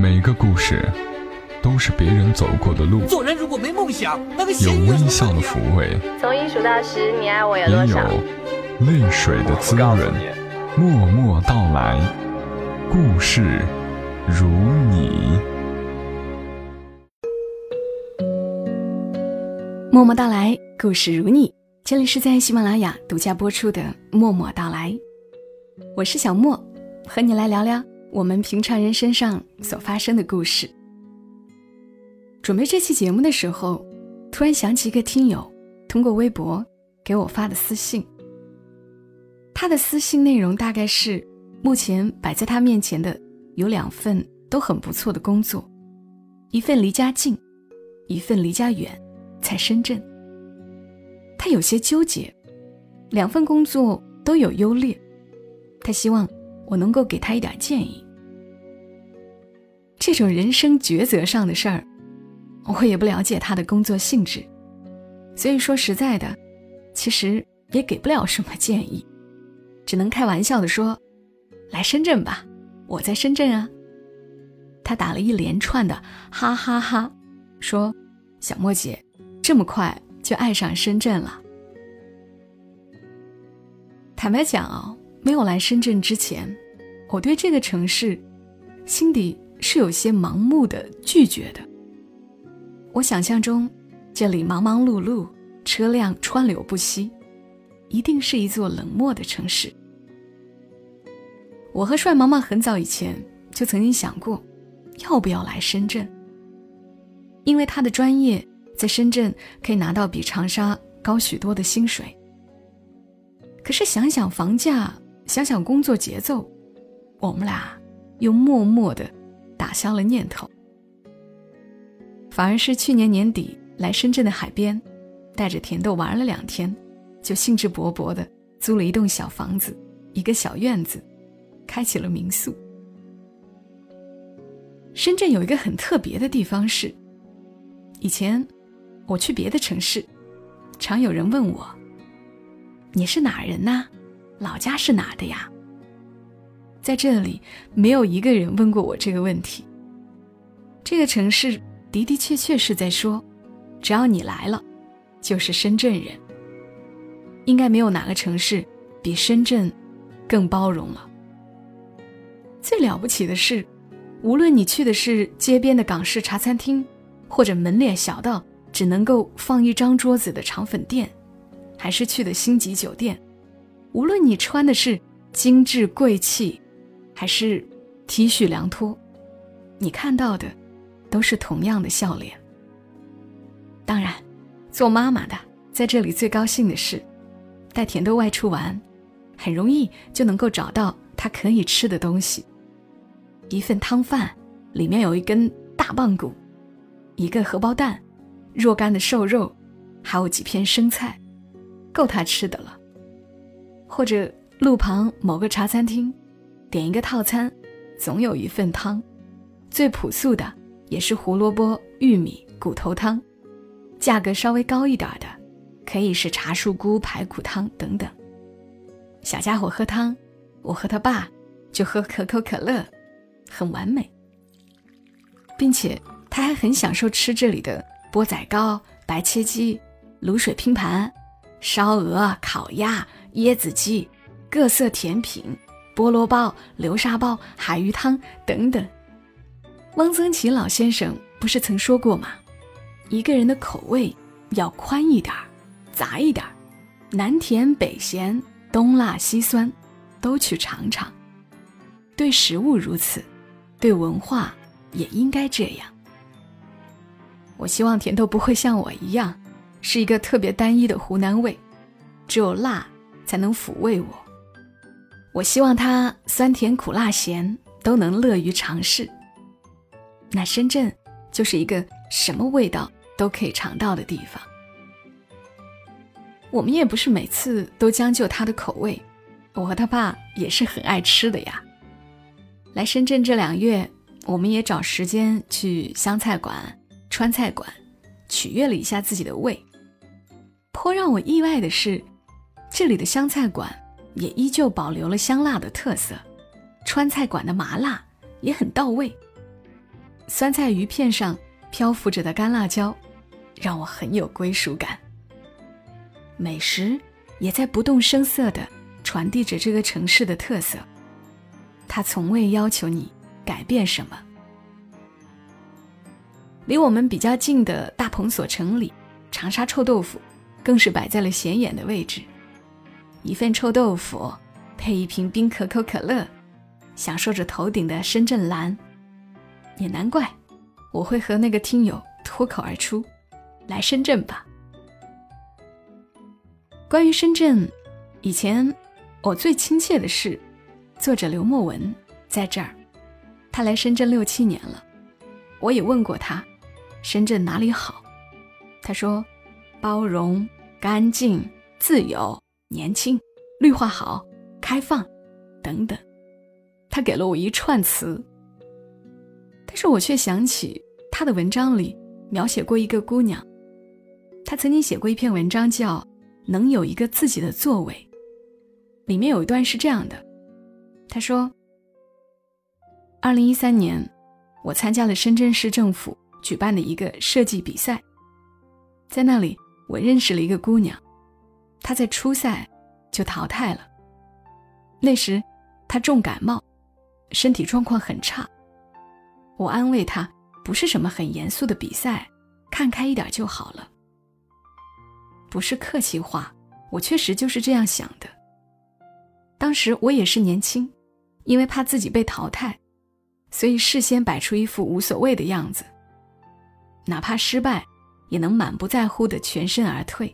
每个故事都是别人走过的路，做人如果没梦想，那个有微笑的抚慰，从一数到十，你爱我有多也有？泪水的滋润。默默到来，故事如你。默默到来，故事如你。这里是在喜马拉雅独家播出的《默默到来》，我是小莫，和你来聊聊我们平常人身上所发生的故事。准备这期节目的时候，突然想起一个听友通过微博给我发的私信。他的私信内容大概是：目前摆在他面前的有两份都很不错的工作，一份离家近，一份离家远，在深圳。他有些纠结，两份工作都有优劣，他希望我能够给他一点建议。这种人生抉择上的事儿，我也不了解他的工作性质，所以说实在的，其实也给不了什么建议，只能开玩笑的说：“来深圳吧，我在深圳啊。”他打了一连串的哈哈哈，说：“小莫姐，这么快。”就爱上深圳了。坦白讲哦，没有来深圳之前，我对这个城市心底是有些盲目的拒绝的。我想象中，这里忙忙碌碌，车辆川流不息，一定是一座冷漠的城市。我和帅毛毛很早以前就曾经想过，要不要来深圳，因为他的专业。在深圳可以拿到比长沙高许多的薪水。可是想想房价，想想工作节奏，我们俩又默默的打消了念头。反而是去年年底来深圳的海边，带着甜豆玩了两天，就兴致勃勃的租了一栋小房子，一个小院子，开启了民宿。深圳有一个很特别的地方是，以前。我去别的城市，常有人问我：“你是哪人呐？老家是哪的呀？”在这里，没有一个人问过我这个问题。这个城市的的确确是在说，只要你来了，就是深圳人。应该没有哪个城市比深圳更包容了。最了不起的是，无论你去的是街边的港式茶餐厅，或者门脸小到……只能够放一张桌子的肠粉店，还是去的星级酒店，无论你穿的是精致贵气，还是 T 恤凉拖，你看到的都是同样的笑脸。当然，做妈妈的在这里最高兴的是，带甜豆外出玩，很容易就能够找到他可以吃的东西。一份汤饭里面有一根大棒骨，一个荷包蛋。若干的瘦肉，还有几片生菜，够他吃的了。或者路旁某个茶餐厅，点一个套餐，总有一份汤，最朴素的也是胡萝卜玉米骨头汤，价格稍微高一点的，可以是茶树菇排骨汤等等。小家伙喝汤，我和他爸就喝可口可乐，很完美，并且他还很享受吃这里的。钵仔糕、白切鸡、卤水拼盘、烧鹅、烤鸭、椰子鸡、各色甜品、菠萝包、流沙包、海鱼汤等等。汪曾祺老先生不是曾说过吗？一个人的口味要宽一点儿，杂一点儿，南甜北咸，东辣西酸，都去尝尝。对食物如此，对文化也应该这样。我希望甜豆不会像我一样，是一个特别单一的湖南味，只有辣才能抚慰我。我希望他酸甜苦辣咸都能乐于尝试。那深圳就是一个什么味道都可以尝到的地方。我们也不是每次都将就他的口味，我和他爸也是很爱吃的呀。来深圳这两月，我们也找时间去湘菜馆。川菜馆，取悦了一下自己的胃。颇让我意外的是，这里的湘菜馆也依旧保留了香辣的特色，川菜馆的麻辣也很到位。酸菜鱼片上漂浮着的干辣椒，让我很有归属感。美食也在不动声色地传递着这个城市的特色，它从未要求你改变什么。离我们比较近的大鹏所城里，长沙臭豆腐更是摆在了显眼的位置。一份臭豆腐配一瓶冰可口可乐，享受着头顶的深圳蓝。也难怪我会和那个听友脱口而出：“来深圳吧。”关于深圳，以前我最亲切的是作者刘墨文在这儿，他来深圳六七年了，我也问过他。深圳哪里好？他说：包容、干净、自由、年轻、绿化好、开放，等等。他给了我一串词，但是我却想起他的文章里描写过一个姑娘。他曾经写过一篇文章，叫《能有一个自己的座位》，里面有一段是这样的：他说，二零一三年，我参加了深圳市政府。举办的一个设计比赛，在那里我认识了一个姑娘，他在初赛就淘汰了。那时他重感冒，身体状况很差。我安慰他，不是什么很严肃的比赛，看开一点就好了。不是客气话，我确实就是这样想的。当时我也是年轻，因为怕自己被淘汰，所以事先摆出一副无所谓的样子。哪怕失败，也能满不在乎的全身而退。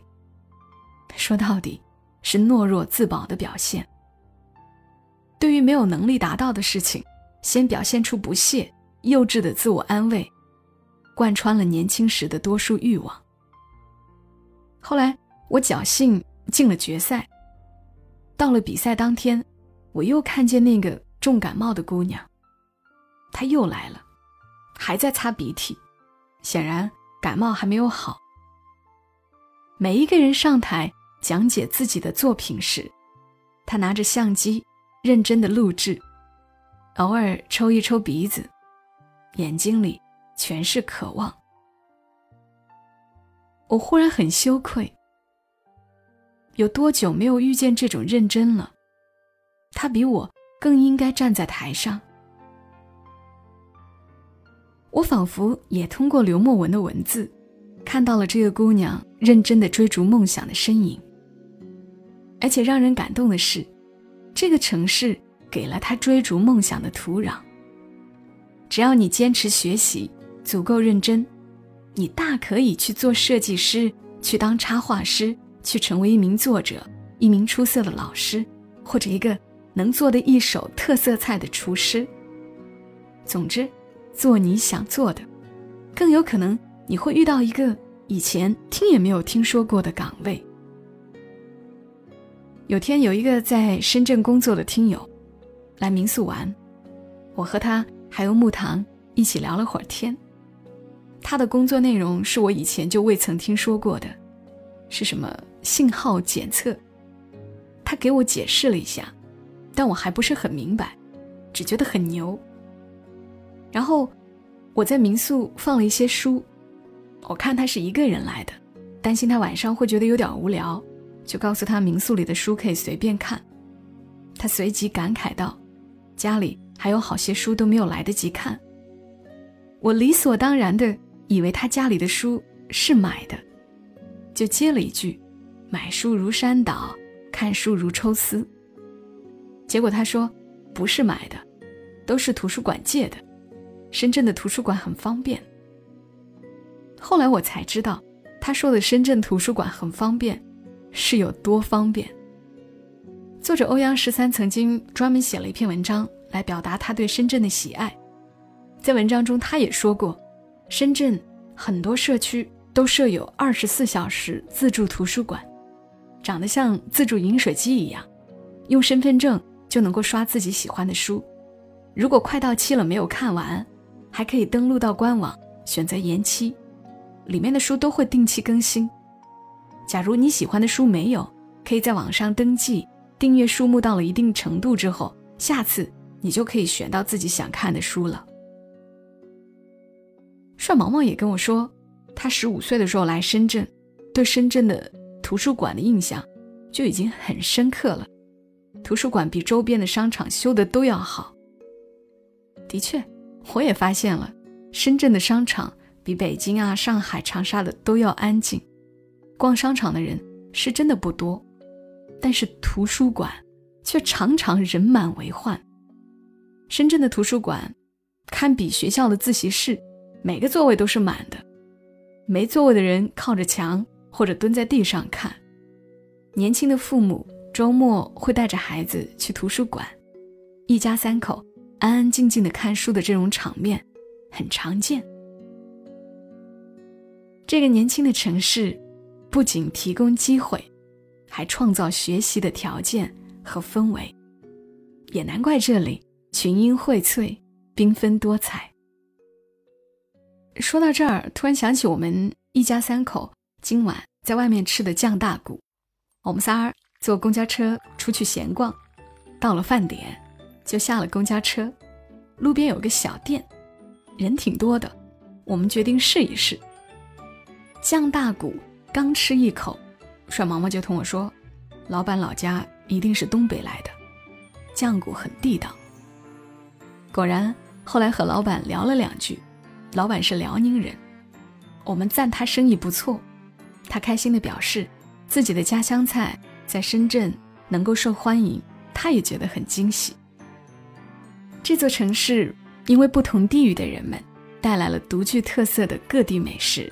说到底，是懦弱自保的表现。对于没有能力达到的事情，先表现出不屑、幼稚的自我安慰，贯穿了年轻时的多数欲望。后来，我侥幸进了决赛。到了比赛当天，我又看见那个重感冒的姑娘，她又来了，还在擦鼻涕。显然感冒还没有好。每一个人上台讲解自己的作品时，他拿着相机认真的录制，偶尔抽一抽鼻子，眼睛里全是渴望。我忽然很羞愧，有多久没有遇见这种认真了？他比我更应该站在台上。我仿佛也通过刘墨文的文字，看到了这个姑娘认真的追逐梦想的身影。而且让人感动的是，这个城市给了他追逐梦想的土壤。只要你坚持学习，足够认真，你大可以去做设计师，去当插画师，去成为一名作者，一名出色的老师，或者一个能做的一手特色菜的厨师。总之。做你想做的，更有可能你会遇到一个以前听也没有听说过的岗位。有天有一个在深圳工作的听友来民宿玩，我和他还有木糖一起聊了会儿天。他的工作内容是我以前就未曾听说过的，是什么信号检测？他给我解释了一下，但我还不是很明白，只觉得很牛。然后，我在民宿放了一些书，我看他是一个人来的，担心他晚上会觉得有点无聊，就告诉他民宿里的书可以随便看。他随即感慨道：“家里还有好些书都没有来得及看。”我理所当然的以为他家里的书是买的，就接了一句：“买书如山倒，看书如抽丝。”结果他说：“不是买的，都是图书馆借的。”深圳的图书馆很方便。后来我才知道，他说的深圳图书馆很方便，是有多方便。作者欧阳十三曾经专门写了一篇文章来表达他对深圳的喜爱。在文章中，他也说过，深圳很多社区都设有二十四小时自助图书馆，长得像自助饮水机一样，用身份证就能够刷自己喜欢的书。如果快到期了没有看完，还可以登录到官网选择延期，里面的书都会定期更新。假如你喜欢的书没有，可以在网上登记订阅书目到了一定程度之后，下次你就可以选到自己想看的书了。帅毛毛也跟我说，他十五岁的时候来深圳，对深圳的图书馆的印象就已经很深刻了。图书馆比周边的商场修的都要好。的确，我也发现了，深圳的商场比北京啊、上海、长沙的都要安静。逛商场的人是真的不多，但是图书馆却常常人满为患。深圳的图书馆堪比学校的自习室，每个座位都是满的，没座位的人靠着墙或者蹲在地上看。年轻的父母周末会带着孩子去图书馆，一家三口安安静静的看书的这种场面很常见。这个年轻的城市不仅提供机会，还创造学习的条件和氛围，也难怪这里。群英荟萃，缤纷多彩。说到这儿，突然想起我们一家三口今晚在外面吃的酱大骨。我们仨坐公交车出去闲逛，到了饭点就下了公交车。路边有个小店，人挺多的，我们决定试一试。酱大骨刚吃一口，帅毛毛就同我说：“老板老家一定是东北来的，酱骨很地道。”果然，后来和老板聊了两句，老板是辽宁人，我们赞他生意不错，他开心地表示，自己的家乡菜在深圳能够受欢迎，他也觉得很惊喜。这座城市因为不同地域的人们，带来了独具特色的各地美食，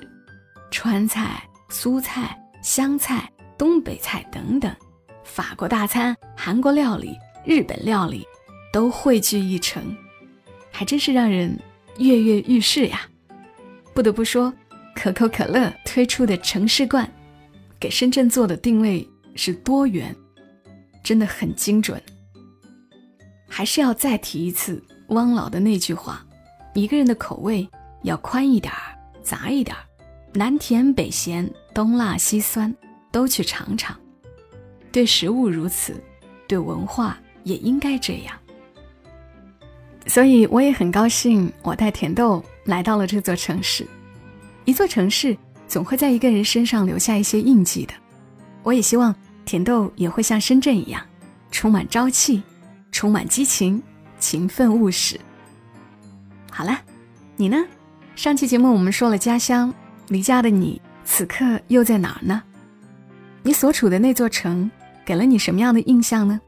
川菜、苏菜、湘菜、东北菜等等，法国大餐、韩国料理、日本料理，都汇聚一城。还真是让人跃跃欲试呀！不得不说，可口可乐推出的城市罐，给深圳做的定位是多元，真的很精准。还是要再提一次汪老的那句话：一个人的口味要宽一点儿、杂一点儿，南甜北咸、东辣西酸，都去尝尝。对食物如此，对文化也应该这样。所以我也很高兴，我带甜豆来到了这座城市。一座城市总会在一个人身上留下一些印记的。我也希望甜豆也会像深圳一样，充满朝气，充满激情，勤奋务实。好了，你呢？上期节目我们说了家乡，离家的你此刻又在哪儿呢？你所处的那座城给了你什么样的印象呢？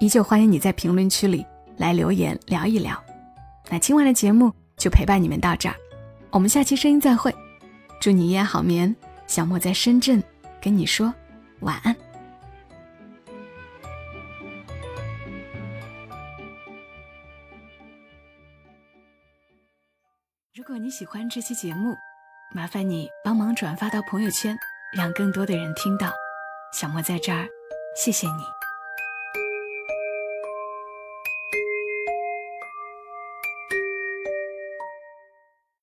依旧欢迎你在评论区里。来留言聊一聊，那今晚的节目就陪伴你们到这儿，我们下期声音再会，祝你一夜好眠。小莫在深圳跟你说晚安。如果你喜欢这期节目，麻烦你帮忙转发到朋友圈，让更多的人听到。小莫在这儿，谢谢你。